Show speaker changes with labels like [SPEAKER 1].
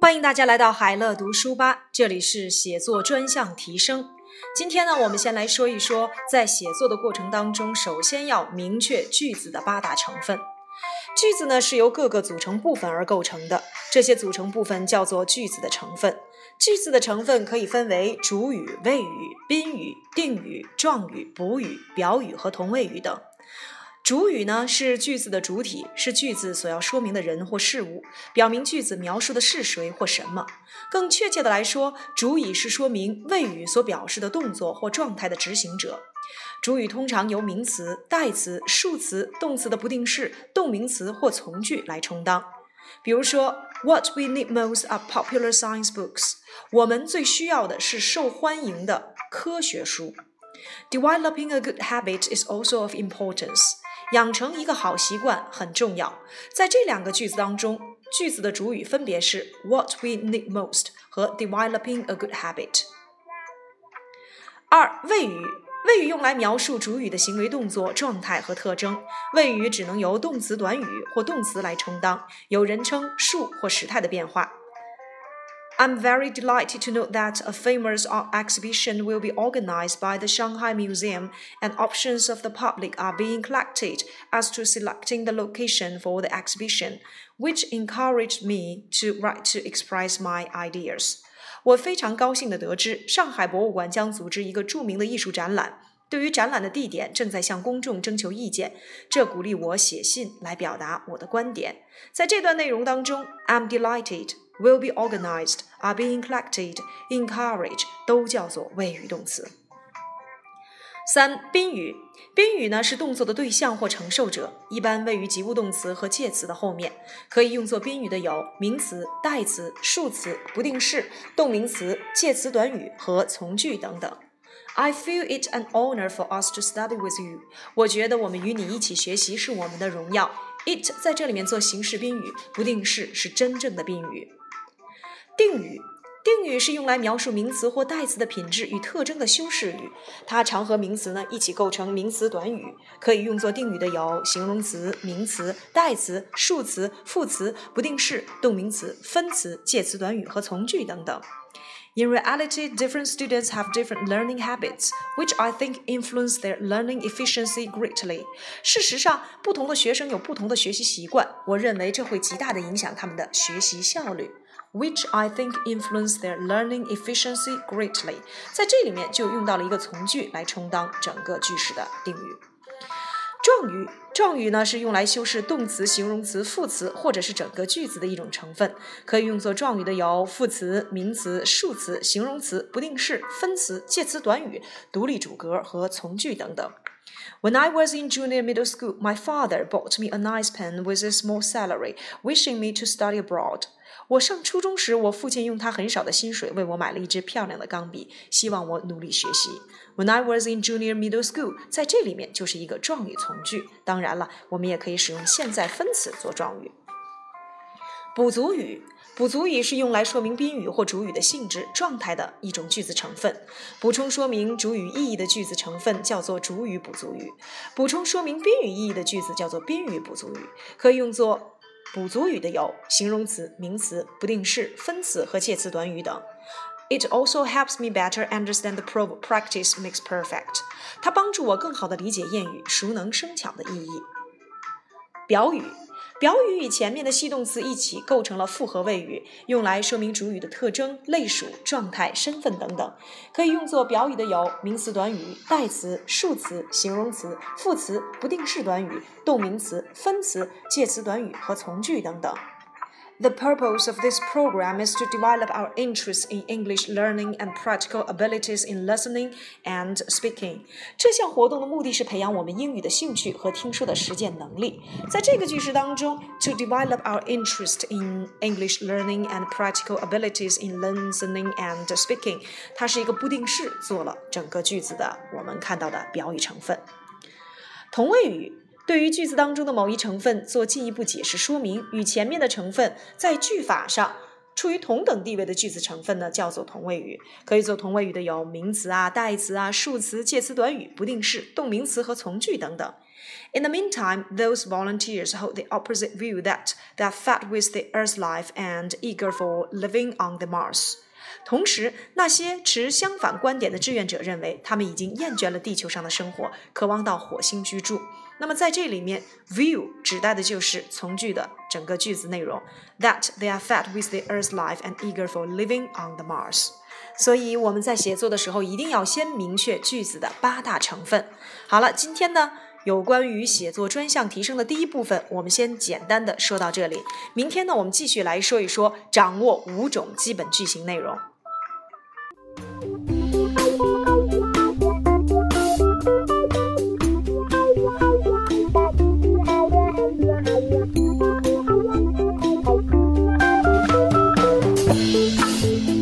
[SPEAKER 1] 欢迎大家来到海乐读书吧，这里是写作专项提升。今天呢，我们先来说一说，在写作的过程当中，首先要明确句子的八大成分。句子呢是由各个组成部分而构成的，这些组成部分叫做句子的成分。句子的成分可以分为主语、谓语、宾语、定语、状语、补语、表语和同位语等。主语呢是句子的主体，是句子所要说明的人或事物，表明句子描述的是谁或什么。更确切的来说，主语是说明谓语所表示的动作或状态的执行者。主语通常由名词、代词、数词、动词的不定式、动名词或从句来充当。比如说，What we need most are popular science books。我们最需要的是受欢迎的科学书。Developing a good habit is also of importance。养成一个好习惯很重要。在这两个句子当中，句子的主语分别是 what we need most 和 developing a good habit。二、谓语，谓语用来描述主语的行为动作、状态和特征。谓语只能由动词短语或动词来充当，有人称、数或时态的变化。I'm very delighted to note that a famous art exhibition will be organized by the Shanghai Museum, and options of the public are being collected as to selecting the location for the exhibition, which encouraged me to write to express my ideas. 我非常高兴地得知，上海博物馆将组织一个着名的艺术展览。对于展览的地点，正在向公众征求意见。这鼓励我写信来表达我的观点。在这段内容当中，I'm delighted。 will be organized, are being collected, encourage 都叫做谓语动词。三、宾语，宾语呢是动作的对象或承受者，一般位于及物动词和介词的后面。可以用作宾语的有名词、代词、数词、不定式、动名词、介词短语和从句等等。I feel it an honor for us to study with you。我觉得我们与你一起学习是我们的荣耀。It 在这里面做形式宾语，不定式是真正的宾语。定语，定语是用来描述名词或代词的品质与特征的修饰语，它常和名词呢一起构成名词短语。可以用作定语的有形容词、名词、代词、数词、副词、不定式、动名词、分词、介词短语和从句等等。In reality, different students have different learning habits, which I think influence their learning efficiency greatly. 事实上，不同的学生有不同的学习习惯，我认为这会极大地影响他们的学习效率。which I think influence their learning efficiency greatly。在这里面就用到了一个从句来充当整个句式的定语。状语，状语呢是用来修饰动词、形容词、副词或者是整个句子的一种成分。可以用作状语的有副词、名词、数词、形容词、不定式、分词、介词短语、独立主格和从句等等。When I was in junior middle school, my father bought me a nice pen with a small salary, wishing me to study abroad. 我上初中时，我父亲用他很少的薪水为我买了一支漂亮的钢笔，希望我努力学习。When I was in junior middle school，在这里面就是一个状语从句。当然了，我们也可以使用现在分词做状语。补足语，补足语是用来说明宾语或主语的性质、状态的一种句子成分。补充说明主语意义的句子成分叫做主语补足语。补充说明宾语意义的句子叫做宾语补足语，可以用作。补足语的有形容词、名词、不定式、分词和介词短语等。It also helps me better understand the proverb "practice makes perfect." 它帮助我更好地理解谚语“熟能生巧”的意义。表语。表语与前面的系动词一起构成了复合谓语，用来说明主语的特征、类属、状态、身份等等。可以用作表语的有名词短语、代词、数词、形容词、副词、不定式短语、动名词、分词、介词短语和从句等等。The purpose of this program is to develop our interest in English learning and practical abilities in listening and speaking. 这项活动的目的是培养我们英语的兴趣和听说的实践能力。在这个句式当中，to develop our interest in English learning and practical abilities in listening and speaking，它是一个不定式，做了整个句子的我们看到的表语成分。同位语。 对于句子当中的某一成分做进一步解释说明，与前面的成分在句法上处于同等地位的句子成分呢，叫做同位语。可以做同位语的有名词啊、代词啊、数词、介词短语、不定式、动名词和从句等等。In the meantime, those volunteers hold the opposite view that they are fed with the Earth's life and eager for living on the Mars. 同时，那些持相反观点的志愿者认为，他们已经厌倦了地球上的生活，渴望到火星居住。那么在这里面，view 指代的就是从句的整个句子内容，that they are fed with the Earth's life and eager for living on the Mars。所以我们在写作的时候，一定要先明确句子的八大成分。好了，今天呢，有关于写作专项提升的第一部分，我们先简单的说到这里。明天呢，我们继续来说一说掌握五种基本句型内容。Bye.